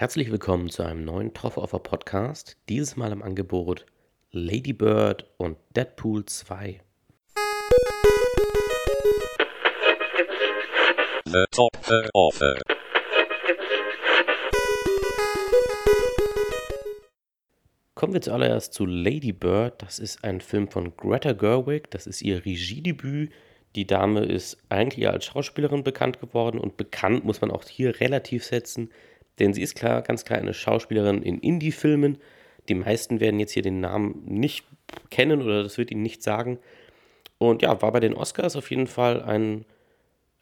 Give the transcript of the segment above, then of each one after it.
Herzlich willkommen zu einem neuen Troffer Podcast. Dieses Mal im Angebot Lady Bird und Deadpool 2. The Top Offer. Kommen wir zuallererst zu Lady Bird. Das ist ein Film von Greta Gerwig. Das ist ihr Regiedebüt. Die Dame ist eigentlich als Schauspielerin bekannt geworden und bekannt muss man auch hier relativ setzen denn sie ist klar, ganz klar eine Schauspielerin in Indie-Filmen. Die meisten werden jetzt hier den Namen nicht kennen oder das wird ihnen nicht sagen. Und ja, war bei den Oscars auf jeden Fall ein,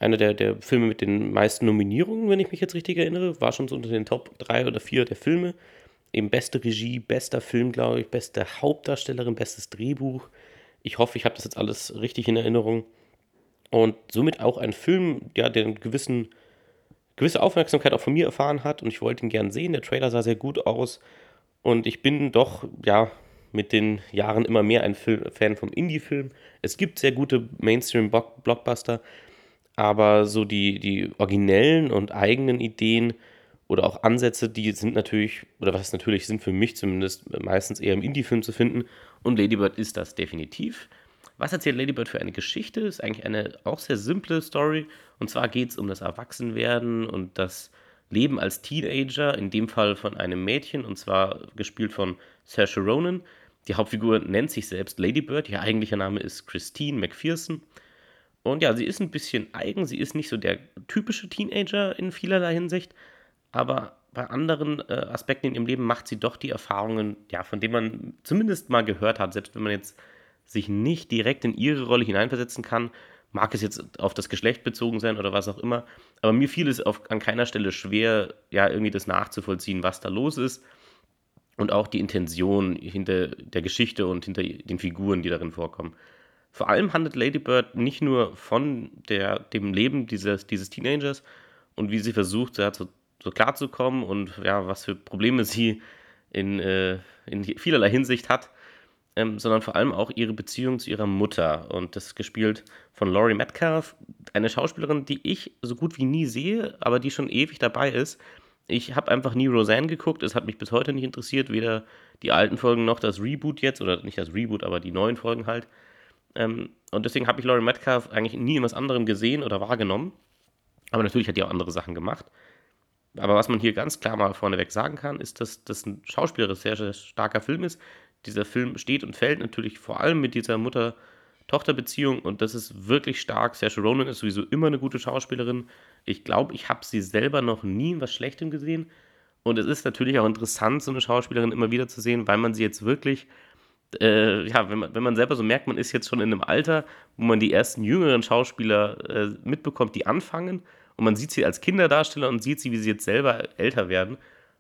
einer der, der Filme mit den meisten Nominierungen, wenn ich mich jetzt richtig erinnere. War schon so unter den Top 3 oder 4 der Filme. Eben beste Regie, bester Film, glaube ich, beste Hauptdarstellerin, bestes Drehbuch. Ich hoffe, ich habe das jetzt alles richtig in Erinnerung. Und somit auch ein Film, ja, der einen gewissen gewisse Aufmerksamkeit auch von mir erfahren hat und ich wollte ihn gern sehen. Der Trailer sah sehr gut aus und ich bin doch, ja, mit den Jahren immer mehr ein Film, Fan vom Indie-Film. Es gibt sehr gute Mainstream-Blockbuster, aber so die, die originellen und eigenen Ideen oder auch Ansätze, die sind natürlich, oder was natürlich sind für mich zumindest meistens eher im Indie-Film zu finden und Ladybird ist das definitiv. Was erzählt Ladybird für eine Geschichte? Ist eigentlich eine auch sehr simple Story. Und zwar geht es um das Erwachsenwerden und das Leben als Teenager, in dem Fall von einem Mädchen, und zwar gespielt von Saoirse Ronan. Die Hauptfigur nennt sich selbst Ladybird. Ihr eigentlicher Name ist Christine McPherson. Und ja, sie ist ein bisschen eigen. Sie ist nicht so der typische Teenager in vielerlei Hinsicht. Aber bei anderen äh, Aspekten in ihrem Leben macht sie doch die Erfahrungen, ja, von denen man zumindest mal gehört hat, selbst wenn man jetzt sich nicht direkt in ihre Rolle hineinversetzen kann, mag es jetzt auf das Geschlecht bezogen sein oder was auch immer, aber mir fiel es auf, an keiner Stelle schwer, ja, irgendwie das nachzuvollziehen, was da los ist und auch die Intention hinter der Geschichte und hinter den Figuren, die darin vorkommen. Vor allem handelt Lady Bird nicht nur von der, dem Leben dieses, dieses Teenagers und wie sie versucht, ja, so, so klarzukommen und ja, was für Probleme sie in, äh, in vielerlei Hinsicht hat, ähm, sondern vor allem auch ihre Beziehung zu ihrer Mutter. Und das ist gespielt von Laurie Metcalf, eine Schauspielerin, die ich so gut wie nie sehe, aber die schon ewig dabei ist. Ich habe einfach nie Roseanne geguckt, es hat mich bis heute nicht interessiert, weder die alten Folgen noch das Reboot jetzt, oder nicht das Reboot, aber die neuen Folgen halt. Ähm, und deswegen habe ich Laurie Metcalf eigentlich nie in was anderem gesehen oder wahrgenommen. Aber natürlich hat die auch andere Sachen gemacht. Aber was man hier ganz klar mal vorneweg sagen kann, ist, dass das ein schauspielerisch sehr, sehr starker Film ist, dieser Film steht und fällt natürlich vor allem mit dieser Mutter-Tochter-Beziehung und das ist wirklich stark. Saoirse Ronan ist sowieso immer eine gute Schauspielerin. Ich glaube, ich habe sie selber noch nie in was Schlechtem gesehen. Und es ist natürlich auch interessant, so eine Schauspielerin immer wieder zu sehen, weil man sie jetzt wirklich, äh, ja, wenn man, wenn man selber so merkt, man ist jetzt schon in einem Alter, wo man die ersten jüngeren Schauspieler äh, mitbekommt, die anfangen. Und man sieht sie als Kinderdarsteller und sieht sie, wie sie jetzt selber älter werden.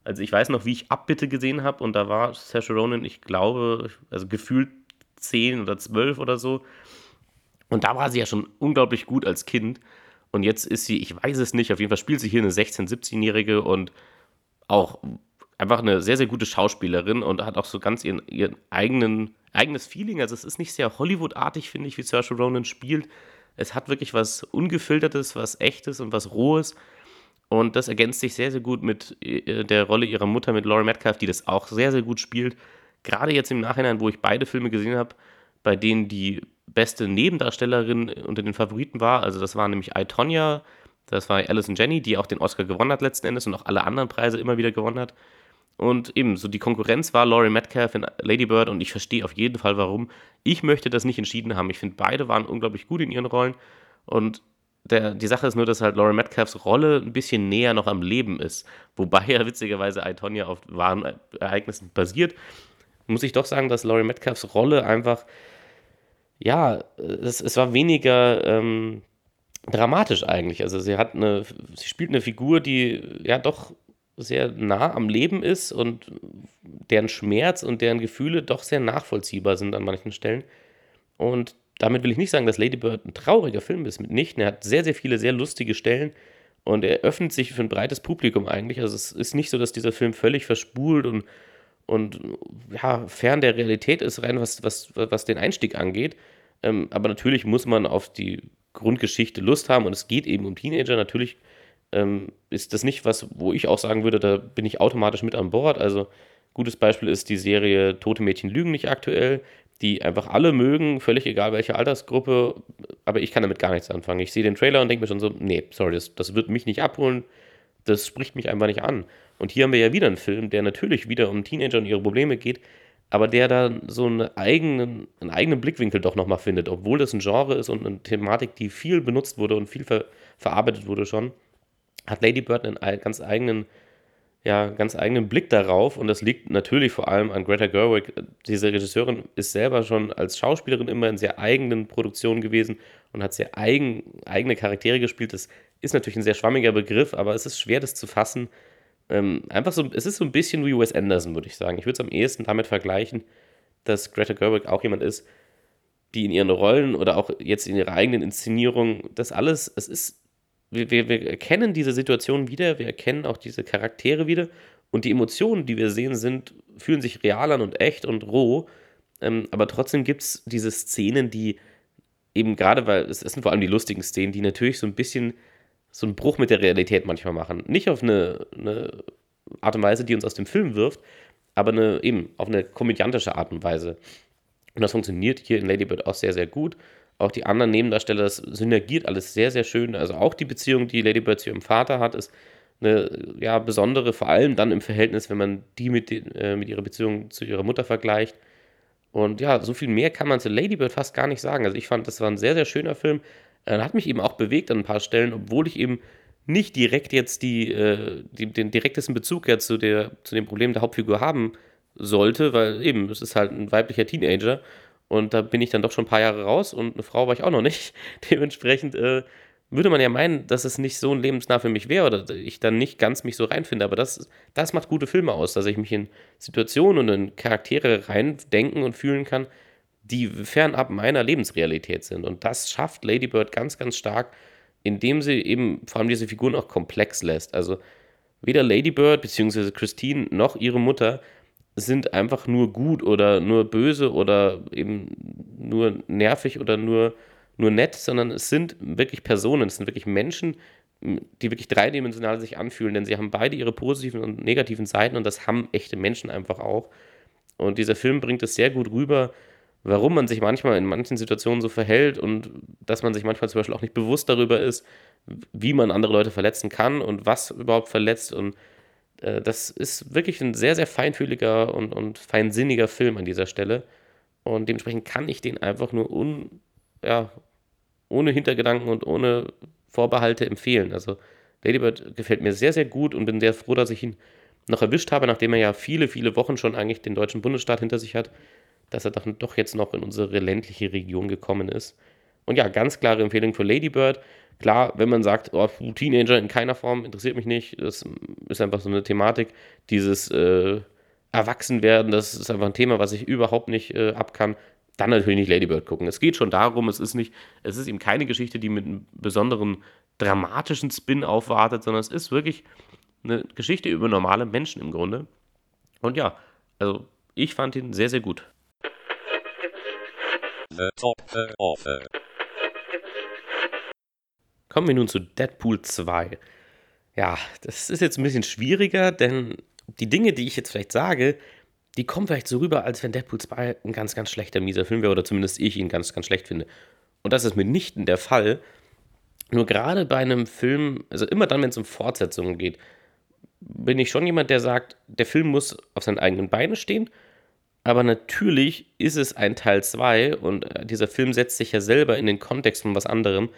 Also ich weiß noch, wie ich Abbitte gesehen habe und da war Saoirse Ronan, ich glaube, also gefühlt 10 oder 12 oder so. Und da war sie ja schon unglaublich gut als Kind. Und jetzt ist sie, ich weiß es nicht, auf jeden Fall spielt sie hier eine 16-, 17-Jährige und auch einfach eine sehr, sehr gute Schauspielerin und hat auch so ganz ihren, ihren eigenen, eigenes Feeling. Also es ist nicht sehr Hollywood-artig, finde ich, wie Saoirse Ronan spielt. Es hat wirklich was Ungefiltertes, was Echtes und was Rohes. Und das ergänzt sich sehr, sehr gut mit äh, der Rolle ihrer Mutter, mit Laura Metcalf, die das auch sehr, sehr gut spielt. Gerade jetzt im Nachhinein, wo ich beide Filme gesehen habe, bei denen die beste Nebendarstellerin unter den Favoriten war. Also das war nämlich I, Tonya, das war Alison Jenny, die auch den Oscar gewonnen hat letzten Endes und auch alle anderen Preise immer wieder gewonnen hat. Und eben, so die Konkurrenz war Laurie Metcalf in Lady Bird und ich verstehe auf jeden Fall, warum. Ich möchte das nicht entschieden haben. Ich finde, beide waren unglaublich gut in ihren Rollen und der, die Sache ist nur, dass halt Laurie Metcalfs Rolle ein bisschen näher noch am Leben ist. Wobei ja witzigerweise Itonia auf wahren Ereignissen basiert. Muss ich doch sagen, dass Laurie Metcalfs Rolle einfach, ja, es, es war weniger ähm, dramatisch eigentlich. Also sie hat eine, sie spielt eine Figur, die ja doch sehr nah am Leben ist und deren Schmerz und deren Gefühle doch sehr nachvollziehbar sind an manchen Stellen. Und damit will ich nicht sagen, dass Lady Bird ein trauriger Film ist, mitnichten. Er hat sehr, sehr viele sehr lustige Stellen und er öffnet sich für ein breites Publikum eigentlich. Also es ist nicht so, dass dieser Film völlig verspult und, und ja, fern der Realität ist, rein was, was, was den Einstieg angeht. Ähm, aber natürlich muss man auf die Grundgeschichte Lust haben und es geht eben um Teenager. Natürlich ähm, ist das nicht was, wo ich auch sagen würde, da bin ich automatisch mit an Bord. Also, gutes Beispiel ist die Serie Tote Mädchen lügen nicht aktuell, die einfach alle mögen, völlig egal welche Altersgruppe, aber ich kann damit gar nichts anfangen. Ich sehe den Trailer und denke mir schon so, nee, sorry, das, das wird mich nicht abholen, das spricht mich einfach nicht an. Und hier haben wir ja wieder einen Film, der natürlich wieder um Teenager und ihre Probleme geht, aber der da so einen eigenen, einen eigenen Blickwinkel doch nochmal findet, obwohl das ein Genre ist und eine Thematik, die viel benutzt wurde und viel ver verarbeitet wurde schon, hat Lady Bird einen ganz eigenen, ja, ganz eigenen Blick darauf und das liegt natürlich vor allem an Greta Gerwig. Diese Regisseurin ist selber schon als Schauspielerin immer in sehr eigenen Produktionen gewesen und hat sehr eigen, eigene Charaktere gespielt. Das ist natürlich ein sehr schwammiger Begriff, aber es ist schwer, das zu fassen ähm, einfach so, es ist so ein bisschen wie Wes Anderson, würde ich sagen. Ich würde es am ehesten damit vergleichen, dass Greta Gerwig auch jemand ist, die in ihren Rollen oder auch jetzt in ihrer eigenen Inszenierung, das alles, es ist, wir, wir, wir erkennen diese Situation wieder, wir erkennen auch diese Charaktere wieder und die Emotionen, die wir sehen, sind, fühlen sich real an und echt und roh. Ähm, aber trotzdem gibt es diese Szenen, die eben gerade, weil es, es sind vor allem die lustigen Szenen, die natürlich so ein bisschen so einen Bruch mit der Realität manchmal machen. Nicht auf eine, eine Art und Weise, die uns aus dem Film wirft, aber eine, eben auf eine komödiantische Art und Weise. Und das funktioniert hier in Lady Bird auch sehr, sehr gut. Auch die anderen Nebendarsteller, das synergiert alles sehr, sehr schön. Also auch die Beziehung, die Lady Bird zu ihrem Vater hat, ist eine ja, besondere, vor allem dann im Verhältnis, wenn man die mit, den, äh, mit ihrer Beziehung zu ihrer Mutter vergleicht. Und ja, so viel mehr kann man zu Lady Bird fast gar nicht sagen. Also ich fand, das war ein sehr, sehr schöner Film. Äh, hat mich eben auch bewegt an ein paar Stellen, obwohl ich eben nicht direkt jetzt die, äh, die, den direktesten Bezug ja zu, der, zu dem Problem der Hauptfigur haben sollte, weil eben, es ist halt ein weiblicher Teenager und da bin ich dann doch schon ein paar Jahre raus und eine Frau war ich auch noch nicht. Dementsprechend äh, würde man ja meinen, dass es nicht so ein lebensnah für mich wäre oder ich dann nicht ganz mich so reinfinde, aber das, das macht gute Filme aus, dass ich mich in Situationen und in Charaktere reindenken und fühlen kann, die fernab meiner Lebensrealität sind. Und das schafft Lady Bird ganz, ganz stark, indem sie eben vor allem diese Figuren auch komplex lässt. Also weder Lady Bird bzw. Christine noch ihre Mutter sind einfach nur gut oder nur böse oder eben nur nervig oder nur, nur nett, sondern es sind wirklich Personen, es sind wirklich Menschen, die wirklich dreidimensional sich anfühlen, denn sie haben beide ihre positiven und negativen Seiten und das haben echte Menschen einfach auch. Und dieser Film bringt es sehr gut rüber, warum man sich manchmal in manchen Situationen so verhält und dass man sich manchmal zum Beispiel auch nicht bewusst darüber ist, wie man andere Leute verletzen kann und was überhaupt verletzt. Und äh, das ist wirklich ein sehr, sehr feinfühliger und, und feinsinniger Film an dieser Stelle. Und dementsprechend kann ich den einfach nur un, ja, ohne Hintergedanken und ohne Vorbehalte empfehlen. Also Ladybird gefällt mir sehr, sehr gut und bin sehr froh, dass ich ihn noch erwischt habe, nachdem er ja viele, viele Wochen schon eigentlich den deutschen Bundesstaat hinter sich hat dass er doch jetzt noch in unsere ländliche Region gekommen ist. Und ja, ganz klare Empfehlung für Ladybird. Klar, wenn man sagt, oh, Teenager in keiner Form interessiert mich nicht, das ist einfach so eine Thematik. Dieses äh, Erwachsenwerden, das ist einfach ein Thema, was ich überhaupt nicht äh, ab kann. Dann natürlich nicht Ladybird gucken. Es geht schon darum, es ist nicht, es ist eben keine Geschichte, die mit einem besonderen dramatischen Spin aufwartet, sondern es ist wirklich eine Geschichte über normale Menschen im Grunde. Und ja, also ich fand ihn sehr, sehr gut. The Top Offer. Kommen wir nun zu Deadpool 2. Ja, das ist jetzt ein bisschen schwieriger, denn die Dinge, die ich jetzt vielleicht sage, die kommen vielleicht so rüber, als wenn Deadpool 2 ein ganz, ganz schlechter, mieser Film wäre, oder zumindest ich ihn ganz, ganz schlecht finde. Und das ist mitnichten der Fall. Nur gerade bei einem Film, also immer dann, wenn es um Fortsetzungen geht, bin ich schon jemand, der sagt, der Film muss auf seinen eigenen Beinen stehen aber natürlich ist es ein Teil 2 und äh, dieser Film setzt sich ja selber in den Kontext von was anderem.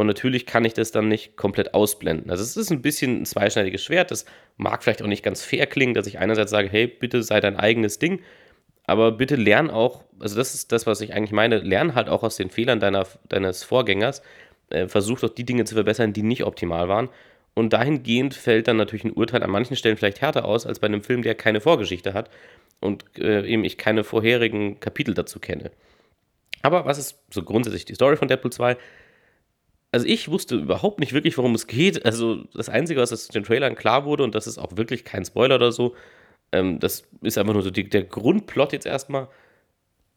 Und natürlich kann ich das dann nicht komplett ausblenden. Also es ist ein bisschen ein zweischneidiges Schwert. Das mag vielleicht auch nicht ganz fair klingen, dass ich einerseits sage, hey, bitte sei dein eigenes Ding. Aber bitte lern auch, also das ist das, was ich eigentlich meine, lern halt auch aus den Fehlern deiner, deines Vorgängers. Äh, versuch doch die Dinge zu verbessern, die nicht optimal waren. Und dahingehend fällt dann natürlich ein Urteil an manchen Stellen vielleicht härter aus, als bei einem Film, der keine Vorgeschichte hat und äh, eben ich keine vorherigen Kapitel dazu kenne. Aber was ist so grundsätzlich die Story von Deadpool 2? Also ich wusste überhaupt nicht wirklich, worum es geht. Also das Einzige, was aus den Trailern klar wurde, und das ist auch wirklich kein Spoiler oder so, ähm, das ist einfach nur so die, der Grundplot jetzt erstmal.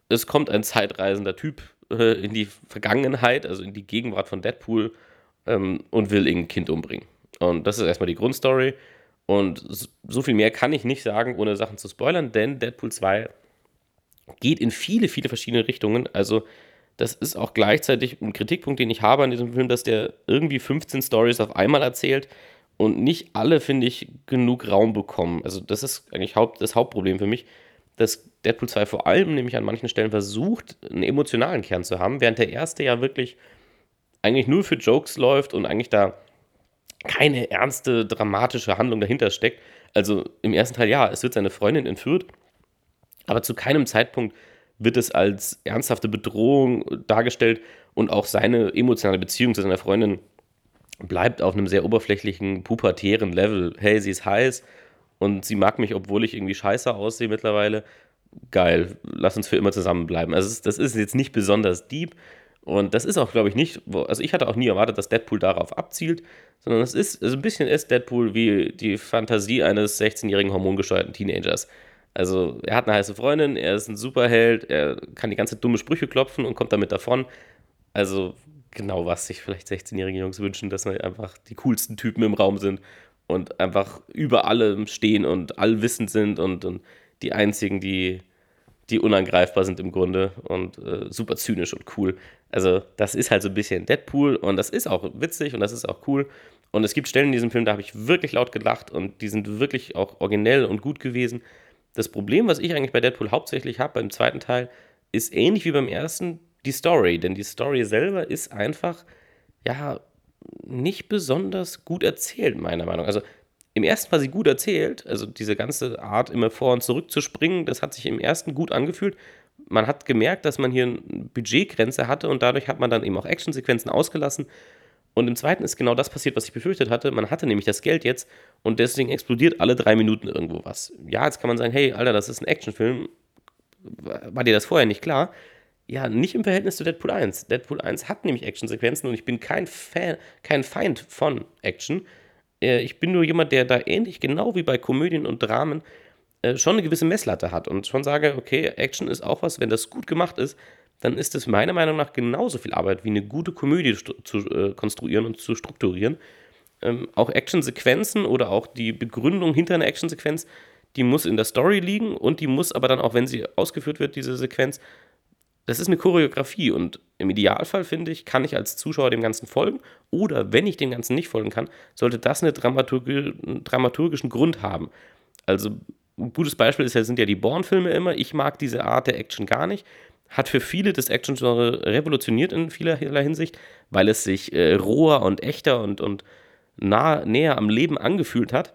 Es kommt ein zeitreisender Typ äh, in die Vergangenheit, also in die Gegenwart von Deadpool ähm, und will irgendein Kind umbringen. Und das ist erstmal die Grundstory. Und so viel mehr kann ich nicht sagen, ohne Sachen zu spoilern, denn Deadpool 2 geht in viele, viele verschiedene Richtungen. Also, das ist auch gleichzeitig ein Kritikpunkt, den ich habe an diesem Film, dass der irgendwie 15 Stories auf einmal erzählt und nicht alle, finde ich, genug Raum bekommen. Also, das ist eigentlich Haupt, das Hauptproblem für mich, dass Deadpool 2 vor allem nämlich an manchen Stellen versucht, einen emotionalen Kern zu haben, während der erste ja wirklich eigentlich nur für Jokes läuft und eigentlich da keine ernste, dramatische Handlung dahinter steckt. Also im ersten Teil, ja, es wird seine Freundin entführt, aber zu keinem Zeitpunkt wird es als ernsthafte Bedrohung dargestellt und auch seine emotionale Beziehung zu seiner Freundin bleibt auf einem sehr oberflächlichen, pubertären Level. Hey, sie ist heiß und sie mag mich, obwohl ich irgendwie scheiße aussehe mittlerweile. Geil, lass uns für immer zusammenbleiben. Also das ist jetzt nicht besonders deep, und das ist auch, glaube ich, nicht, also ich hatte auch nie erwartet, dass Deadpool darauf abzielt, sondern es ist, also ein bisschen ist Deadpool wie die Fantasie eines 16-jährigen hormongesteuerten Teenagers. Also er hat eine heiße Freundin, er ist ein Superheld, er kann die ganze dumme Sprüche klopfen und kommt damit davon. Also genau, was sich vielleicht 16-jährige Jungs wünschen, dass wir einfach die coolsten Typen im Raum sind und einfach über allem stehen und allwissend sind und, und die einzigen, die die unangreifbar sind im Grunde und äh, super zynisch und cool. Also, das ist halt so ein bisschen Deadpool und das ist auch witzig und das ist auch cool. Und es gibt Stellen in diesem Film, da habe ich wirklich laut gelacht und die sind wirklich auch originell und gut gewesen. Das Problem, was ich eigentlich bei Deadpool hauptsächlich habe, beim zweiten Teil, ist ähnlich wie beim ersten die Story. Denn die Story selber ist einfach, ja, nicht besonders gut erzählt, meiner Meinung nach. Also, im ersten war sie gut erzählt, also diese ganze Art, immer vor und zurück zu springen, das hat sich im ersten gut angefühlt. Man hat gemerkt, dass man hier eine Budgetgrenze hatte und dadurch hat man dann eben auch Actionsequenzen ausgelassen. Und im zweiten ist genau das passiert, was ich befürchtet hatte. Man hatte nämlich das Geld jetzt und deswegen explodiert alle drei Minuten irgendwo was. Ja, jetzt kann man sagen, hey, Alter, das ist ein Actionfilm. War dir das vorher nicht klar? Ja, nicht im Verhältnis zu Deadpool 1. Deadpool 1 hat nämlich Actionsequenzen und ich bin kein Fan, kein Feind von Action. Äh, ich bin nur jemand, der da ähnlich, genau wie bei Komödien und Dramen, äh, schon eine gewisse Messlatte hat und schon sage, okay, Action ist auch was, wenn das gut gemacht ist, dann ist es meiner Meinung nach genauso viel Arbeit wie eine gute Komödie zu äh, konstruieren und zu strukturieren. Ähm, auch Actionsequenzen oder auch die Begründung hinter einer Actionsequenz, die muss in der Story liegen und die muss aber dann auch, wenn sie ausgeführt wird, diese Sequenz, das ist eine Choreografie und im Idealfall, finde ich, kann ich als Zuschauer dem Ganzen folgen oder wenn ich dem Ganzen nicht folgen kann, sollte das einen Dramaturgi dramaturgischen Grund haben. Also ein gutes Beispiel ist sind ja die Bourne-Filme immer. Ich mag diese Art der Action gar nicht. Hat für viele das Action-Genre revolutioniert in vielerlei Hinsicht, weil es sich äh, roher und echter und, und nah, näher am Leben angefühlt hat.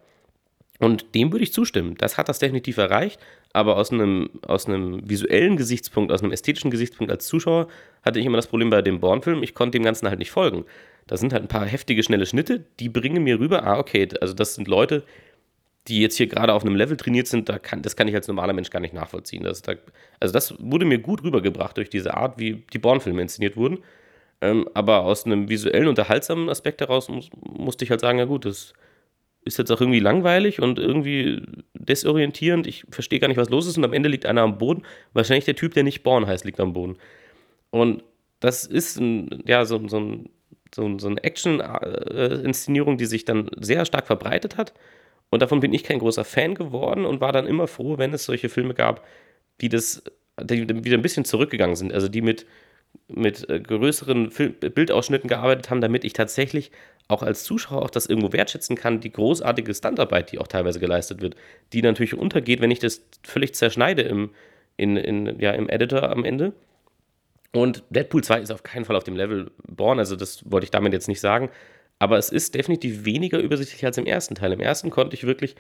Und dem würde ich zustimmen. Das hat das definitiv erreicht. Aber aus einem, aus einem visuellen Gesichtspunkt, aus einem ästhetischen Gesichtspunkt als Zuschauer hatte ich immer das Problem bei dem Born-Film, ich konnte dem Ganzen halt nicht folgen. Da sind halt ein paar heftige, schnelle Schnitte, die bringen mir rüber, ah, okay, also das sind Leute, die jetzt hier gerade auf einem Level trainiert sind, da kann, das kann ich als normaler Mensch gar nicht nachvollziehen. Das, da, also das wurde mir gut rübergebracht durch diese Art, wie die Born-Filme inszeniert wurden. Ähm, aber aus einem visuellen, unterhaltsamen Aspekt heraus muss, musste ich halt sagen, ja gut, das ist jetzt auch irgendwie langweilig und irgendwie desorientierend. Ich verstehe gar nicht, was los ist. Und am Ende liegt einer am Boden. Wahrscheinlich der Typ, der nicht Born heißt, liegt am Boden. Und das ist ein, ja, so, so, ein, so, so eine Action-Inszenierung, die sich dann sehr stark verbreitet hat. Und davon bin ich kein großer Fan geworden und war dann immer froh, wenn es solche Filme gab, die das die wieder ein bisschen zurückgegangen sind. Also die mit, mit äh, größeren Film Bildausschnitten gearbeitet haben, damit ich tatsächlich auch als Zuschauer auch das irgendwo wertschätzen kann, die großartige Standarbeit, die auch teilweise geleistet wird, die natürlich untergeht, wenn ich das völlig zerschneide im, in, in, ja, im Editor am Ende. Und Deadpool 2 ist auf keinen Fall auf dem Level Born, also das wollte ich damit jetzt nicht sagen. Aber es ist definitiv weniger übersichtlich als im ersten Teil. Im ersten konnte ich wirklich,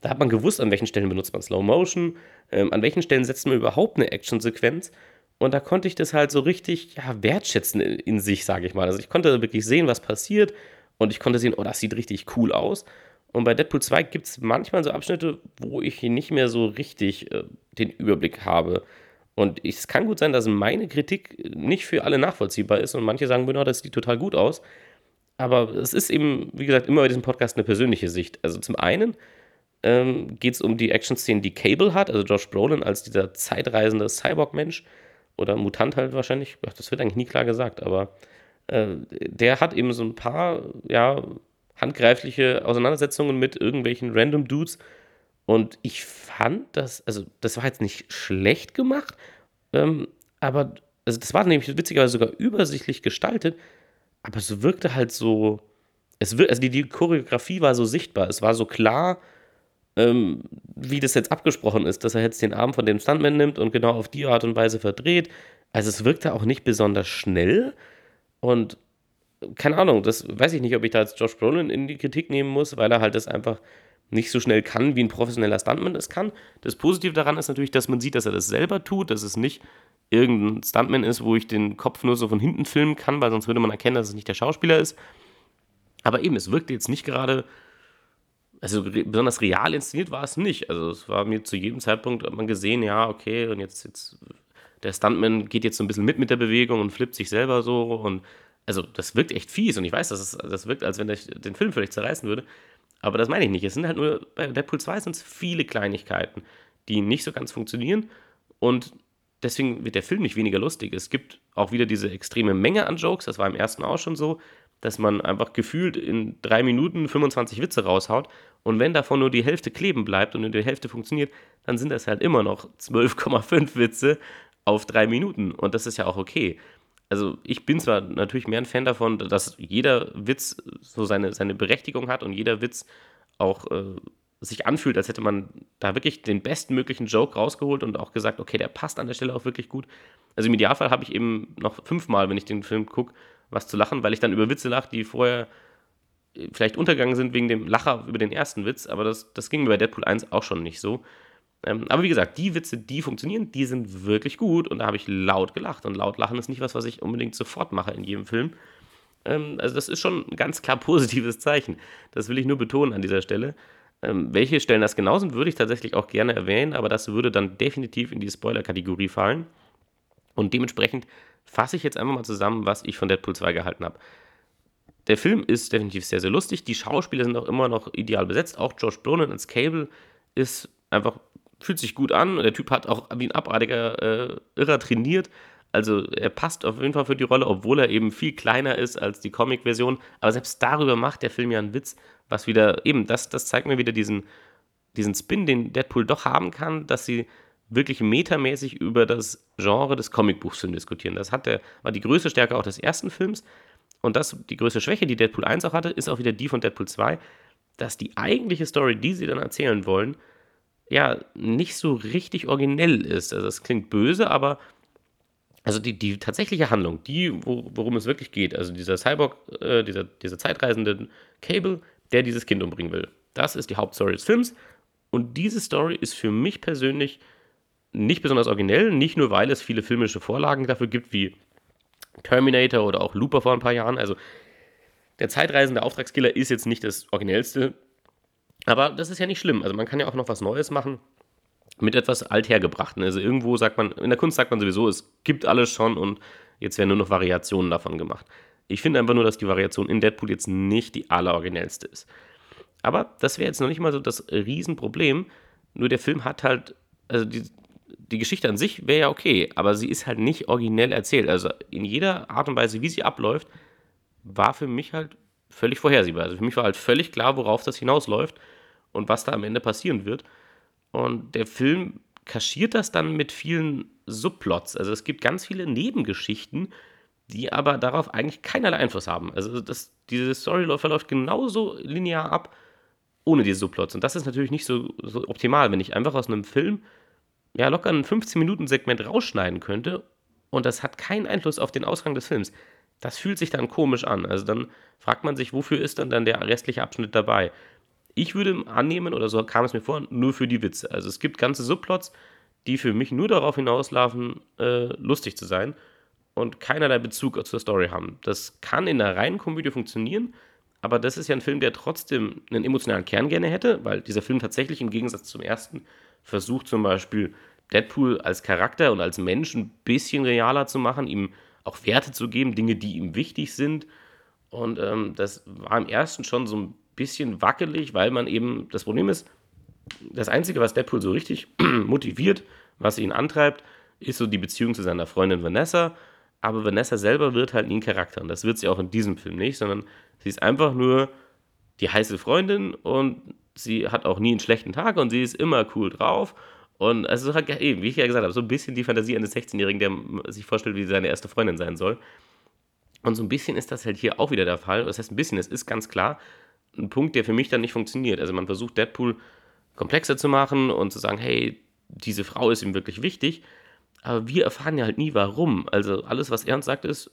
da hat man gewusst, an welchen Stellen benutzt man Slow Motion, ähm, an welchen Stellen setzt man überhaupt eine Actionsequenz. Und da konnte ich das halt so richtig ja, wertschätzen in, in sich, sage ich mal. Also ich konnte wirklich sehen, was passiert und ich konnte sehen, oh, das sieht richtig cool aus. Und bei Deadpool 2 gibt es manchmal so Abschnitte, wo ich nicht mehr so richtig äh, den Überblick habe. Und es kann gut sein, dass meine Kritik nicht für alle nachvollziehbar ist und manche sagen, genau, das sieht total gut aus. Aber es ist eben, wie gesagt, immer bei diesem Podcast eine persönliche Sicht. Also zum einen ähm, geht es um die Action-Szenen, die Cable hat, also Josh Brolin als dieser zeitreisende Cyborg-Mensch oder Mutant halt wahrscheinlich. Das wird eigentlich nie klar gesagt, aber äh, der hat eben so ein paar, ja, handgreifliche Auseinandersetzungen mit irgendwelchen random Dudes. Und ich fand das, also das war jetzt nicht schlecht gemacht, ähm, aber also das war nämlich witzigerweise sogar übersichtlich gestaltet, aber es wirkte halt so, es wir, also die, die Choreografie war so sichtbar, es war so klar, ähm, wie das jetzt abgesprochen ist, dass er jetzt den Arm von dem Stuntman nimmt und genau auf die Art und Weise verdreht. Also es wirkte auch nicht besonders schnell und keine Ahnung, das weiß ich nicht, ob ich da jetzt Josh Brolin in die Kritik nehmen muss, weil er halt das einfach nicht so schnell kann, wie ein professioneller Stuntman es kann. Das Positive daran ist natürlich, dass man sieht, dass er das selber tut, dass es nicht irgendein Stuntman ist, wo ich den Kopf nur so von hinten filmen kann, weil sonst würde man erkennen, dass es nicht der Schauspieler ist. Aber eben, es wirkte jetzt nicht gerade, also besonders real inszeniert war es nicht. Also es war mir zu jedem Zeitpunkt, hat man gesehen, ja, okay, und jetzt, jetzt, der Stuntman geht jetzt so ein bisschen mit mit der Bewegung und flippt sich selber so und also das wirkt echt fies und ich weiß, dass es, das wirkt, als wenn ich den Film völlig zerreißen würde. Aber das meine ich nicht. Es sind halt nur, bei Deadpool 2 sind es viele Kleinigkeiten, die nicht so ganz funktionieren. Und deswegen wird der Film nicht weniger lustig. Es gibt auch wieder diese extreme Menge an Jokes, das war im ersten auch schon so, dass man einfach gefühlt in drei Minuten 25 Witze raushaut. Und wenn davon nur die Hälfte kleben bleibt und nur die Hälfte funktioniert, dann sind das halt immer noch 12,5 Witze auf drei Minuten. Und das ist ja auch okay also ich bin zwar natürlich mehr ein Fan davon, dass jeder Witz so seine, seine Berechtigung hat und jeder Witz auch äh, sich anfühlt, als hätte man da wirklich den bestmöglichen Joke rausgeholt und auch gesagt, okay, der passt an der Stelle auch wirklich gut. Also im Idealfall habe ich eben noch fünfmal, wenn ich den Film gucke, was zu lachen, weil ich dann über Witze lache, die vorher äh, vielleicht untergegangen sind wegen dem Lacher über den ersten Witz, aber das, das ging mir bei Deadpool 1 auch schon nicht so. Ähm, aber wie gesagt, die Witze, die funktionieren, die sind wirklich gut und da habe ich laut gelacht. Und laut lachen ist nicht was, was ich unbedingt sofort mache in jedem Film. Ähm, also das ist schon ein ganz klar positives Zeichen. Das will ich nur betonen an dieser Stelle. Ähm, welche Stellen das genau sind, würde ich tatsächlich auch gerne erwähnen, aber das würde dann definitiv in die Spoiler-Kategorie fallen. Und dementsprechend fasse ich jetzt einfach mal zusammen, was ich von Deadpool 2 gehalten habe. Der Film ist definitiv sehr, sehr lustig. Die Schauspieler sind auch immer noch ideal besetzt. Auch Josh Brolin als Cable ist einfach fühlt sich gut an. Der Typ hat auch wie ein abartiger äh, Irrer trainiert. Also er passt auf jeden Fall für die Rolle, obwohl er eben viel kleiner ist als die Comic-Version. Aber selbst darüber macht der Film ja einen Witz, was wieder, eben, das, das zeigt mir wieder diesen, diesen Spin, den Deadpool doch haben kann, dass sie wirklich metamäßig über das Genre des Comicbuchsfilms diskutieren. Das hat der, war die größte Stärke auch des ersten Films. Und das, die größte Schwäche, die Deadpool 1 auch hatte, ist auch wieder die von Deadpool 2, dass die eigentliche Story, die sie dann erzählen wollen, ja nicht so richtig originell ist. Also es klingt böse, aber also die, die tatsächliche Handlung, die, wo, worum es wirklich geht, also dieser Cyborg, äh, dieser, dieser zeitreisende Cable, der dieses Kind umbringen will. Das ist die Hauptstory des Films. Und diese Story ist für mich persönlich nicht besonders originell, nicht nur weil es viele filmische Vorlagen dafür gibt, wie Terminator oder auch Looper vor ein paar Jahren. Also der zeitreisende Auftragskiller ist jetzt nicht das originellste aber das ist ja nicht schlimm. Also man kann ja auch noch was Neues machen mit etwas Althergebrachten. Also irgendwo sagt man, in der Kunst sagt man sowieso, es gibt alles schon und jetzt werden nur noch Variationen davon gemacht. Ich finde einfach nur, dass die Variation in Deadpool jetzt nicht die alleroriginellste ist. Aber das wäre jetzt noch nicht mal so das Riesenproblem. Nur der Film hat halt, also die, die Geschichte an sich wäre ja okay, aber sie ist halt nicht originell erzählt. Also in jeder Art und Weise, wie sie abläuft, war für mich halt völlig vorhersehbar. Also für mich war halt völlig klar, worauf das hinausläuft und was da am Ende passieren wird. Und der Film kaschiert das dann mit vielen Subplots. Also es gibt ganz viele Nebengeschichten, die aber darauf eigentlich keinerlei Einfluss haben. Also das, diese Story verläuft genauso linear ab, ohne diese Subplots. Und das ist natürlich nicht so, so optimal, wenn ich einfach aus einem Film ja locker ein 15-Minuten-Segment rausschneiden könnte und das hat keinen Einfluss auf den Ausgang des Films. Das fühlt sich dann komisch an. Also dann fragt man sich, wofür ist dann, dann der restliche Abschnitt dabei? Ich würde annehmen, oder so kam es mir vor, nur für die Witze. Also es gibt ganze Subplots, die für mich nur darauf hinauslaufen, äh, lustig zu sein und keinerlei Bezug zur Story haben. Das kann in einer reinen Komödie funktionieren, aber das ist ja ein Film, der trotzdem einen emotionalen Kern gerne hätte, weil dieser Film tatsächlich im Gegensatz zum ersten versucht zum Beispiel Deadpool als Charakter und als Mensch ein bisschen realer zu machen, ihm auch Werte zu geben, Dinge, die ihm wichtig sind. Und ähm, das war im ersten schon so ein bisschen wackelig, weil man eben, das Problem ist, das Einzige, was Deadpool so richtig motiviert, was ihn antreibt, ist so die Beziehung zu seiner Freundin Vanessa. Aber Vanessa selber wird halt nie ein Charakter. Und das wird sie auch in diesem Film nicht, sondern sie ist einfach nur die heiße Freundin und sie hat auch nie einen schlechten Tag und sie ist immer cool drauf. Und also hat eben, wie ich ja gesagt habe, so ein bisschen die Fantasie eines 16-Jährigen, der sich vorstellt, wie seine erste Freundin sein soll. Und so ein bisschen ist das halt hier auch wieder der Fall. Das heißt, ein bisschen, es ist ganz klar ein Punkt, der für mich dann nicht funktioniert. Also man versucht Deadpool komplexer zu machen und zu sagen, hey, diese Frau ist ihm wirklich wichtig. Aber wir erfahren ja halt nie, warum. Also alles, was er uns sagt, ist,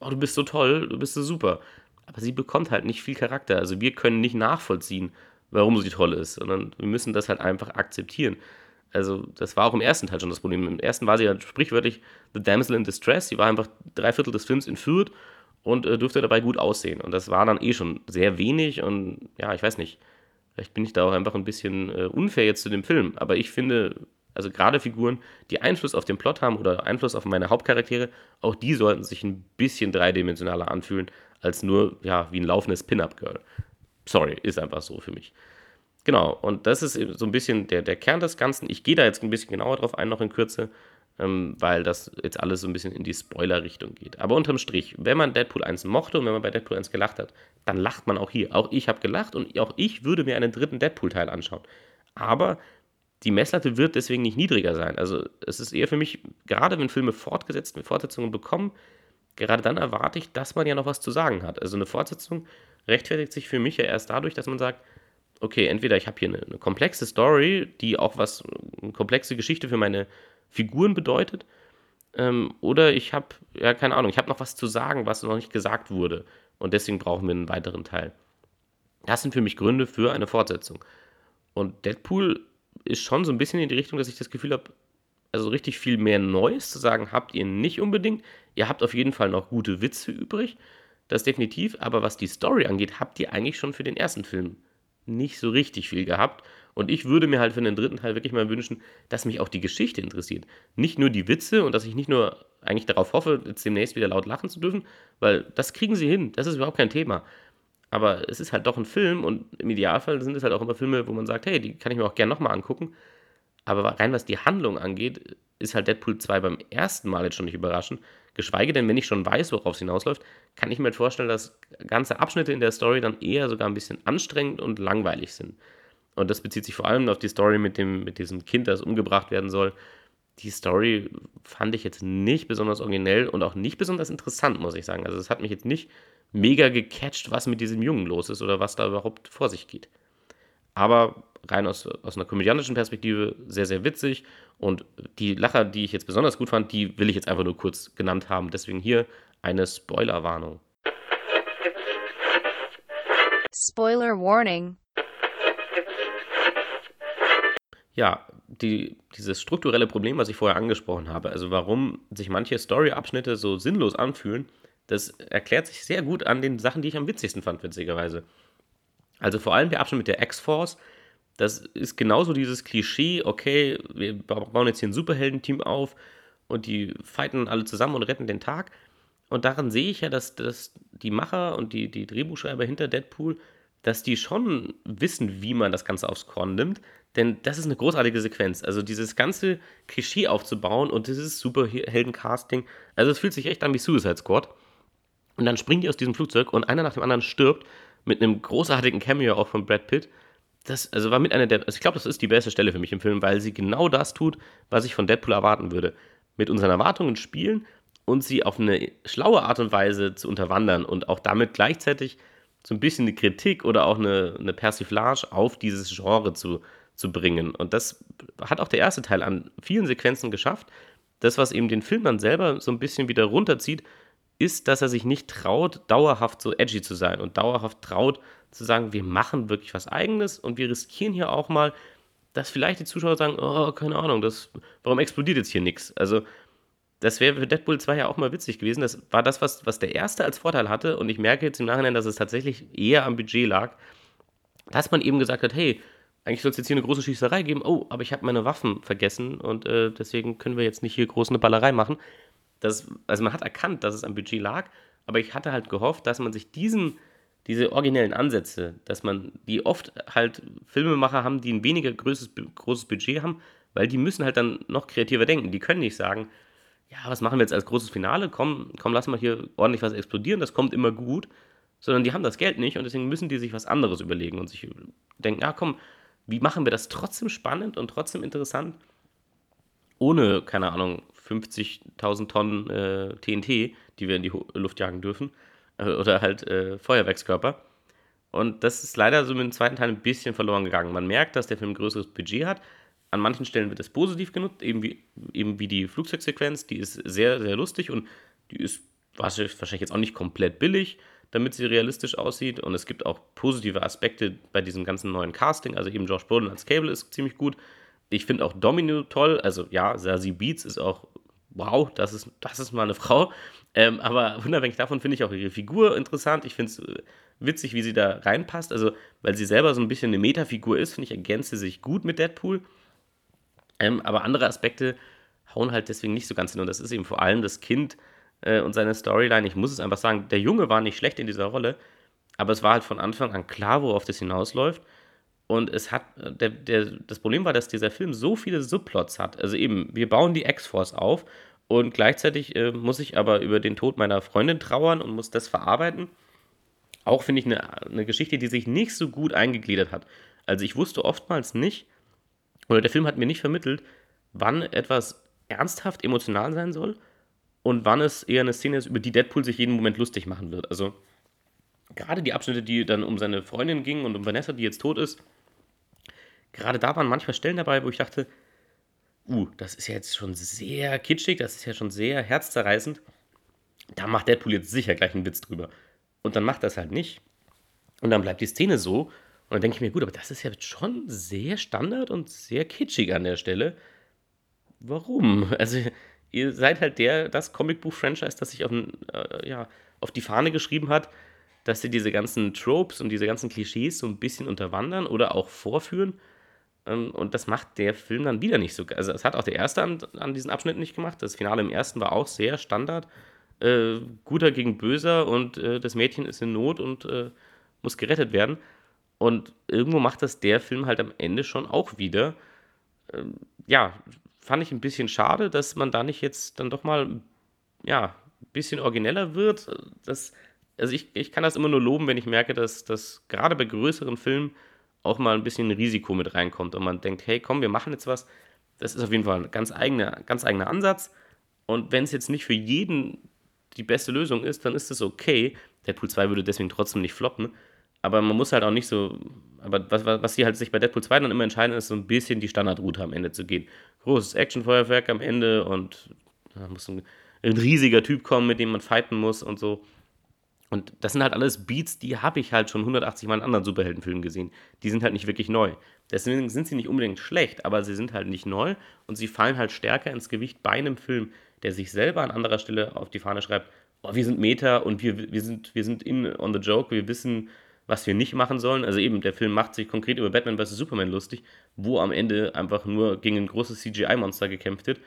oh, du bist so toll, du bist so super. Aber sie bekommt halt nicht viel Charakter. Also wir können nicht nachvollziehen, warum sie toll ist, sondern wir müssen das halt einfach akzeptieren. Also das war auch im ersten Teil schon das Problem. Im ersten war sie ja sprichwörtlich The Damsel in Distress. Sie war einfach drei Viertel des Films entführt und äh, durfte dabei gut aussehen. Und das war dann eh schon sehr wenig und ja, ich weiß nicht. Vielleicht bin ich da auch einfach ein bisschen äh, unfair jetzt zu dem Film. Aber ich finde, also gerade Figuren, die Einfluss auf den Plot haben oder Einfluss auf meine Hauptcharaktere, auch die sollten sich ein bisschen dreidimensionaler anfühlen, als nur, ja, wie ein laufendes Pin-Up-Girl. Sorry, ist einfach so für mich. Genau, und das ist so ein bisschen der, der Kern des Ganzen. Ich gehe da jetzt ein bisschen genauer drauf ein, noch in Kürze, ähm, weil das jetzt alles so ein bisschen in die Spoiler-Richtung geht. Aber unterm Strich, wenn man Deadpool 1 mochte und wenn man bei Deadpool 1 gelacht hat, dann lacht man auch hier. Auch ich habe gelacht und auch ich würde mir einen dritten Deadpool-Teil anschauen. Aber die Messlatte wird deswegen nicht niedriger sein. Also es ist eher für mich, gerade wenn Filme fortgesetzt, mit Fortsetzungen bekommen, gerade dann erwarte ich, dass man ja noch was zu sagen hat. Also eine Fortsetzung rechtfertigt sich für mich ja erst dadurch, dass man sagt, okay, entweder ich habe hier eine, eine, komplexe Story, die auch was, eine komplexe Geschichte für meine Figuren bedeutet, ähm, oder ich habe, ja, keine Ahnung, ich habe noch was zu sagen, was noch nicht gesagt wurde. Und deswegen brauchen wir einen weiteren Teil. Das sind für mich Gründe für eine Fortsetzung. Und Deadpool ist schon so ein bisschen in die Richtung, dass ich das Gefühl habe, also richtig viel mehr Neues zu sagen habt ihr nicht unbedingt. Ihr habt auf jeden Fall noch gute Witze übrig, das definitiv. Aber was die Story angeht, habt ihr eigentlich schon für den ersten Film nicht so richtig viel gehabt. Und ich würde mir halt für den dritten Teil wirklich mal wünschen, dass mich auch die Geschichte interessiert. Nicht nur die Witze und dass ich nicht nur eigentlich darauf hoffe, jetzt demnächst wieder laut lachen zu dürfen, weil das kriegen sie hin, das ist überhaupt kein Thema. Aber es ist halt doch ein Film und im Idealfall sind es halt auch immer Filme, wo man sagt, hey, die kann ich mir auch gerne nochmal angucken. Aber rein was die Handlung angeht, ist halt Deadpool 2 beim ersten Mal jetzt schon nicht überraschend. Geschweige denn, wenn ich schon weiß, worauf es hinausläuft, kann ich mir halt vorstellen, dass ganze Abschnitte in der Story dann eher sogar ein bisschen anstrengend und langweilig sind. Und das bezieht sich vor allem auf die Story mit, dem, mit diesem Kind, das umgebracht werden soll. Die Story fand ich jetzt nicht besonders originell und auch nicht besonders interessant, muss ich sagen. Also es hat mich jetzt nicht mega gecatcht, was mit diesem Jungen los ist oder was da überhaupt vor sich geht. Aber rein aus, aus einer komödiantischen Perspektive sehr, sehr witzig. Und die Lacher, die ich jetzt besonders gut fand, die will ich jetzt einfach nur kurz genannt haben. Deswegen hier eine Spoilerwarnung. Spoiler Warning. Ja, die, dieses strukturelle Problem, was ich vorher angesprochen habe, also warum sich manche Story-Abschnitte so sinnlos anfühlen, das erklärt sich sehr gut an den Sachen, die ich am witzigsten fand, witzigerweise. Also vor allem der Abschnitt mit der X-Force, das ist genauso dieses Klischee, okay, wir bauen jetzt hier ein Superheldenteam auf und die fighten alle zusammen und retten den Tag. Und daran sehe ich ja, dass, dass die Macher und die, die Drehbuchschreiber hinter Deadpool, dass die schon wissen, wie man das Ganze aufs Korn nimmt. Denn das ist eine großartige Sequenz. Also dieses ganze Klischee aufzubauen und dieses Superhelden-Casting. Also es fühlt sich echt an wie Suicide Squad. Und dann springen die aus diesem Flugzeug und einer nach dem anderen stirbt mit einem großartigen Cameo auch von Brad Pitt. Das also war mit einer der, also ich glaube, das ist die beste Stelle für mich im Film, weil sie genau das tut, was ich von Deadpool erwarten würde. Mit unseren Erwartungen spielen und sie auf eine schlaue Art und Weise zu unterwandern und auch damit gleichzeitig so ein bisschen eine Kritik oder auch eine, eine Persiflage auf dieses Genre zu, zu bringen. Und das hat auch der erste Teil an vielen Sequenzen geschafft. Das, was eben den Film dann selber so ein bisschen wieder runterzieht, ist, dass er sich nicht traut, dauerhaft so edgy zu sein und dauerhaft traut zu sagen, wir machen wirklich was Eigenes und wir riskieren hier auch mal, dass vielleicht die Zuschauer sagen, oh, keine Ahnung, das, warum explodiert jetzt hier nichts? Also, das wäre für Deadpool 2 ja auch mal witzig gewesen. Das war das, was, was der erste als Vorteil hatte und ich merke jetzt im Nachhinein, dass es tatsächlich eher am Budget lag, dass man eben gesagt hat, hey, eigentlich soll es jetzt hier eine große Schießerei geben, oh, aber ich habe meine Waffen vergessen und äh, deswegen können wir jetzt nicht hier groß eine Ballerei machen. Das, also man hat erkannt, dass es am Budget lag, aber ich hatte halt gehofft, dass man sich diesen, diese originellen Ansätze, dass man, die oft halt Filmemacher haben, die ein weniger großes, großes Budget haben, weil die müssen halt dann noch kreativer denken. Die können nicht sagen, ja, was machen wir jetzt als großes Finale? Komm, komm, lass mal hier ordentlich was explodieren, das kommt immer gut. sondern die haben das Geld nicht und deswegen müssen die sich was anderes überlegen und sich denken, ja komm, wie machen wir das trotzdem spannend und trotzdem interessant, ohne, keine Ahnung, 50.000 Tonnen äh, TNT, die wir in die Luft jagen dürfen, äh, oder halt äh, Feuerwerkskörper. Und das ist leider so mit dem zweiten Teil ein bisschen verloren gegangen. Man merkt, dass der Film ein größeres Budget hat. An manchen Stellen wird es positiv genutzt, eben wie, eben wie die Flugzeugsequenz, die ist sehr, sehr lustig und die ist wahrscheinlich jetzt auch nicht komplett billig, damit sie realistisch aussieht. Und es gibt auch positive Aspekte bei diesem ganzen neuen Casting. Also eben Josh Brolin als Cable ist ziemlich gut. Ich finde auch Domino toll. Also ja, Sassy Beats ist auch, wow, das ist, das ist mal eine Frau. Ähm, aber unabhängig davon finde ich auch ihre Figur interessant. Ich finde es äh, witzig, wie sie da reinpasst. Also, weil sie selber so ein bisschen eine Metafigur ist, finde ich, ergänzt sie sich gut mit Deadpool. Ähm, aber andere Aspekte hauen halt deswegen nicht so ganz hin. Und das ist eben vor allem das Kind äh, und seine Storyline. Ich muss es einfach sagen, der Junge war nicht schlecht in dieser Rolle, aber es war halt von Anfang an klar, worauf das hinausläuft. Und es hat, der, der, das Problem war, dass dieser Film so viele Subplots hat. Also eben, wir bauen die X-Force auf und gleichzeitig äh, muss ich aber über den Tod meiner Freundin trauern und muss das verarbeiten. Auch finde ich eine, eine Geschichte, die sich nicht so gut eingegliedert hat. Also ich wusste oftmals nicht, oder der Film hat mir nicht vermittelt, wann etwas ernsthaft emotional sein soll und wann es eher eine Szene ist, über die Deadpool sich jeden Moment lustig machen wird. Also gerade die Abschnitte, die dann um seine Freundin gingen und um Vanessa, die jetzt tot ist, gerade da waren manchmal Stellen dabei, wo ich dachte, uh, das ist ja jetzt schon sehr kitschig, das ist ja schon sehr herzzerreißend. Da macht Deadpool jetzt sicher gleich einen Witz drüber. Und dann macht das halt nicht. Und dann bleibt die Szene so. Und dann denke ich mir, gut, aber das ist ja schon sehr Standard und sehr kitschig an der Stelle. Warum? Also, ihr seid halt der, das Comicbuch-Franchise, das sich auf, äh, ja, auf die Fahne geschrieben hat, dass sie diese ganzen Tropes und diese ganzen Klischees so ein bisschen unterwandern oder auch vorführen. Ähm, und das macht der Film dann wieder nicht so. Also, das hat auch der erste an, an diesen Abschnitt nicht gemacht. Das Finale im ersten war auch sehr Standard. Äh, guter gegen Böser und äh, das Mädchen ist in Not und äh, muss gerettet werden. Und irgendwo macht das der Film halt am Ende schon auch wieder. Ähm, ja, fand ich ein bisschen schade, dass man da nicht jetzt dann doch mal, ja, ein bisschen origineller wird. Das, also ich, ich kann das immer nur loben, wenn ich merke, dass, dass gerade bei größeren Filmen auch mal ein bisschen Risiko mit reinkommt und man denkt, hey, komm, wir machen jetzt was. Das ist auf jeden Fall ein ganz eigener, ganz eigener Ansatz. Und wenn es jetzt nicht für jeden die beste Lösung ist, dann ist das okay. Deadpool 2 würde deswegen trotzdem nicht floppen. Aber man muss halt auch nicht so. Aber was, was sie halt sich bei Deadpool 2 dann immer entscheiden, ist so ein bisschen die Standardroute am Ende zu gehen. Großes Actionfeuerwerk am Ende und da muss ein, ein riesiger Typ kommen, mit dem man fighten muss und so. Und das sind halt alles Beats, die habe ich halt schon 180 Mal in anderen Superheldenfilmen gesehen. Die sind halt nicht wirklich neu. Deswegen sind sie nicht unbedingt schlecht, aber sie sind halt nicht neu und sie fallen halt stärker ins Gewicht bei einem Film, der sich selber an anderer Stelle auf die Fahne schreibt, oh, wir sind Meta und wir, wir, sind, wir sind in on the joke, wir wissen, was wir nicht machen sollen. Also eben, der Film macht sich konkret über Batman vs. Superman lustig, wo am Ende einfach nur gegen ein großes CGI-Monster gekämpft wird.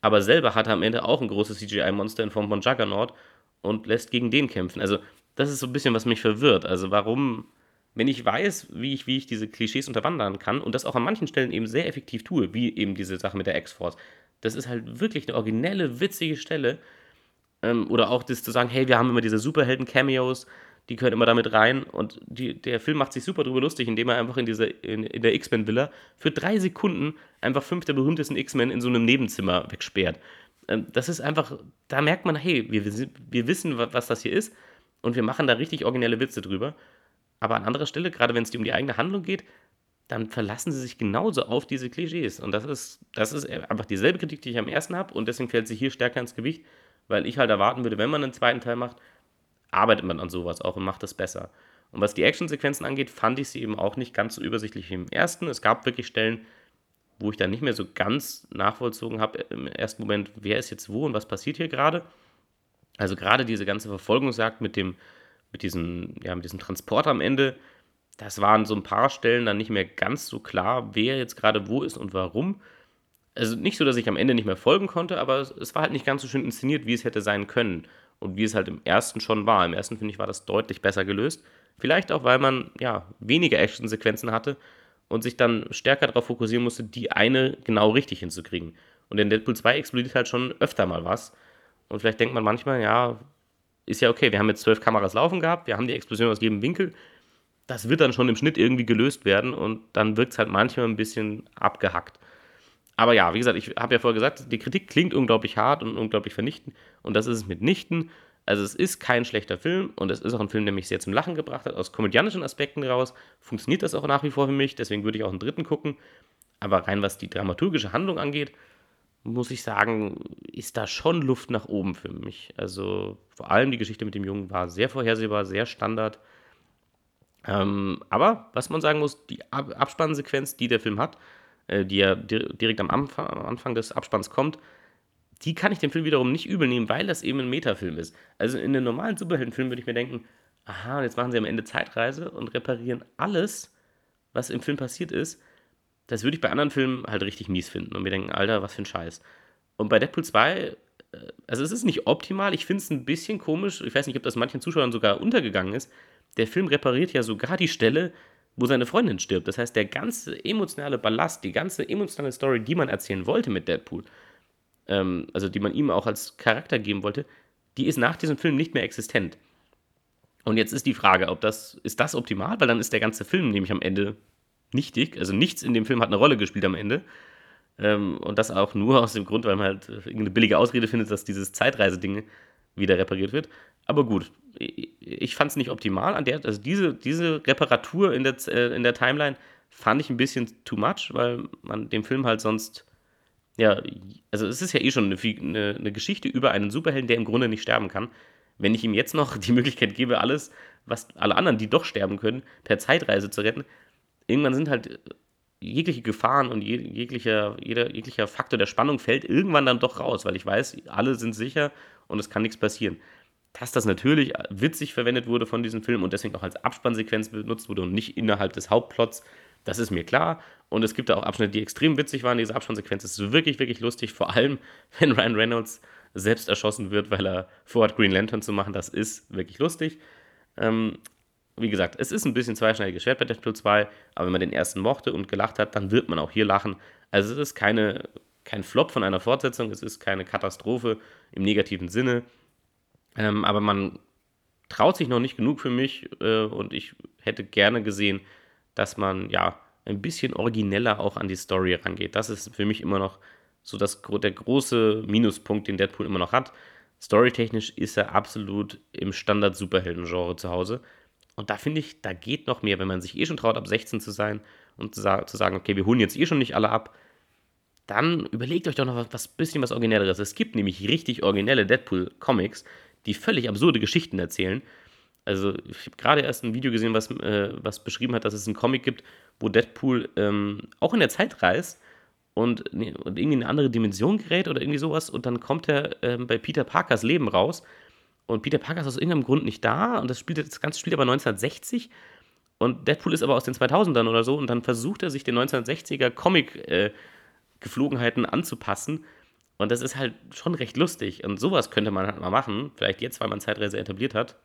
Aber selber hat er am Ende auch ein großes CGI-Monster in Form von Juggernaut und lässt gegen den kämpfen. Also, das ist so ein bisschen, was mich verwirrt. Also, warum, wenn ich weiß, wie ich, wie ich diese Klischees unterwandern kann und das auch an manchen Stellen eben sehr effektiv tue, wie eben diese Sache mit der X-Force, das ist halt wirklich eine originelle, witzige Stelle. Ähm, oder auch das zu sagen, hey, wir haben immer diese Superhelden-Cameos, die gehören immer damit rein und die, der Film macht sich super drüber lustig, indem er einfach in, diese, in, in der X-Men-Villa für drei Sekunden einfach fünf der berühmtesten X-Men in so einem Nebenzimmer wegsperrt. Ähm, das ist einfach, da merkt man, hey, wir, wir wissen, was das hier ist und wir machen da richtig originelle Witze drüber. Aber an anderer Stelle, gerade wenn es um die eigene Handlung geht, dann verlassen sie sich genauso auf diese Klischees. Und das ist, das ist einfach dieselbe Kritik, die ich am ersten habe und deswegen fällt sie hier stärker ins Gewicht, weil ich halt erwarten würde, wenn man einen zweiten Teil macht, arbeitet man an sowas auch und macht das besser. Und was die Actionsequenzen angeht, fand ich sie eben auch nicht ganz so übersichtlich wie im ersten. Es gab wirklich Stellen, wo ich dann nicht mehr so ganz nachvollzogen habe im ersten Moment, wer ist jetzt wo und was passiert hier gerade. Also gerade diese ganze Verfolgungsjagd mit dem, mit diesem, ja, mit diesem Transporter am Ende, das waren so ein paar Stellen dann nicht mehr ganz so klar, wer jetzt gerade wo ist und warum. Also nicht so, dass ich am Ende nicht mehr folgen konnte, aber es war halt nicht ganz so schön inszeniert, wie es hätte sein können. Und wie es halt im ersten schon war. Im ersten, finde ich, war das deutlich besser gelöst. Vielleicht auch, weil man ja weniger Actionsequenzen hatte und sich dann stärker darauf fokussieren musste, die eine genau richtig hinzukriegen. Und in Deadpool 2 explodiert halt schon öfter mal was. Und vielleicht denkt man manchmal, ja, ist ja okay, wir haben jetzt zwölf Kameras laufen gehabt, wir haben die Explosion aus jedem Winkel. Das wird dann schon im Schnitt irgendwie gelöst werden und dann wirkt es halt manchmal ein bisschen abgehackt. Aber ja, wie gesagt, ich habe ja vorher gesagt, die Kritik klingt unglaublich hart und unglaublich vernichtend und das ist es mitnichten. Also es ist kein schlechter Film und es ist auch ein Film, der mich sehr zum Lachen gebracht hat. Aus komödiantischen Aspekten heraus funktioniert das auch nach wie vor für mich, deswegen würde ich auch einen dritten gucken. Aber rein was die dramaturgische Handlung angeht, muss ich sagen, ist da schon Luft nach oben für mich. Also vor allem die Geschichte mit dem Jungen war sehr vorhersehbar, sehr Standard. Ähm, aber was man sagen muss, die Ab Abspannsequenz, die der Film hat, die ja direkt am Anfang, am Anfang des Abspanns kommt, die kann ich dem Film wiederum nicht übel nehmen, weil das eben ein Metafilm ist. Also in einem normalen Superheldenfilm würde ich mir denken, aha, jetzt machen sie am Ende Zeitreise und reparieren alles, was im Film passiert ist. Das würde ich bei anderen Filmen halt richtig mies finden und mir denken, Alter, was für ein Scheiß. Und bei Deadpool 2, äh, also es ist nicht optimal, ich finde es ein bisschen komisch, ich weiß nicht, ob das manchen Zuschauern sogar untergegangen ist. Der Film repariert ja sogar die Stelle, wo seine Freundin stirbt. Das heißt, der ganze emotionale Ballast, die ganze emotionale Story, die man erzählen wollte mit Deadpool, ähm, also die man ihm auch als Charakter geben wollte, die ist nach diesem Film nicht mehr existent. Und jetzt ist die Frage, ob das, ist das optimal? Weil dann ist der ganze Film nämlich am Ende nichtig. Also nichts in dem Film hat eine Rolle gespielt am Ende. Ähm, und das auch nur aus dem Grund, weil man halt irgendeine billige Ausrede findet, dass dieses Zeitreiseding wieder repariert wird. Aber gut, ich fand es nicht optimal an der, also diese, diese Reparatur in der, äh, in der Timeline fand ich ein bisschen too much, weil man dem Film halt sonst, ja, also es ist ja eh schon eine, eine, eine Geschichte über einen Superhelden, der im Grunde nicht sterben kann. Wenn ich ihm jetzt noch die Möglichkeit gebe, alles, was alle anderen, die doch sterben können, per Zeitreise zu retten, irgendwann sind halt jegliche Gefahren und jeglicher, jeder, jeglicher Faktor der Spannung fällt irgendwann dann doch raus, weil ich weiß, alle sind sicher und es kann nichts passieren dass das natürlich witzig verwendet wurde von diesem Film und deswegen auch als Abspannsequenz benutzt wurde und nicht innerhalb des Hauptplots, das ist mir klar. Und es gibt da auch Abschnitte, die extrem witzig waren. Diese Abspannsequenz ist wirklich, wirklich lustig, vor allem wenn Ryan Reynolds selbst erschossen wird, weil er vorhat, Green Lantern zu machen. Das ist wirklich lustig. Ähm, wie gesagt, es ist ein bisschen zweischneidiges Schwert bei Deadpool 2, aber wenn man den ersten mochte und gelacht hat, dann wird man auch hier lachen. Also es ist keine, kein Flop von einer Fortsetzung, es ist keine Katastrophe im negativen Sinne. Ähm, aber man traut sich noch nicht genug für mich äh, und ich hätte gerne gesehen, dass man ja ein bisschen origineller auch an die Story rangeht. Das ist für mich immer noch so das, der große Minuspunkt, den Deadpool immer noch hat. Storytechnisch ist er absolut im Standard-Superhelden-Genre zu Hause. Und da finde ich, da geht noch mehr, wenn man sich eh schon traut, ab 16 zu sein und zu, sagen, okay, wir holen jetzt eh schon nicht alle ab. Dann überlegt euch doch noch was, was bisschen was Originelleres. Es gibt nämlich richtig originelle Deadpool-Comics, die völlig absurde Geschichten erzählen. Also, ich habe gerade erst ein Video gesehen, was, äh, was beschrieben hat, dass es einen Comic gibt, wo Deadpool ähm, auch in der Zeit reist und, nee, und, irgendwie in eine andere Dimension gerät oder irgendwie sowas und dann kommt er ähm, bei Peter Parkers Leben raus und Peter Parker ist aus irgendeinem Grund nicht da und das, spielt, das Ganze spielt aber 1960 und Deadpool ist aber aus den 2000ern oder so und dann versucht er sich den 1960er Comic-Geflogenheiten äh, anzupassen und das ist halt schon recht lustig. Und sowas könnte man halt mal machen. Vielleicht jetzt, weil man Zeitreise etabliert hat.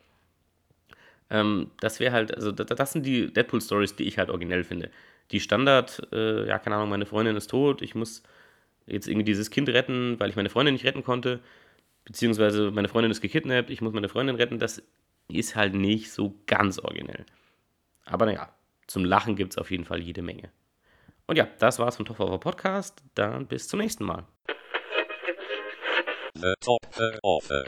Ähm, das wäre halt, also das, sind die Deadpool-Stories, die ich halt originell finde. Die Standard, äh, ja, keine Ahnung, meine Freundin ist tot, ich muss jetzt irgendwie dieses Kind retten, weil ich meine Freundin nicht retten konnte. Beziehungsweise meine Freundin ist gekidnappt, ich muss meine Freundin retten. Das ist halt nicht so ganz originell. Aber naja, zum Lachen gibt es auf jeden Fall jede Menge. Und ja, das war's vom Top of Podcast. Dann bis zum nächsten Mal. The top uh, offer.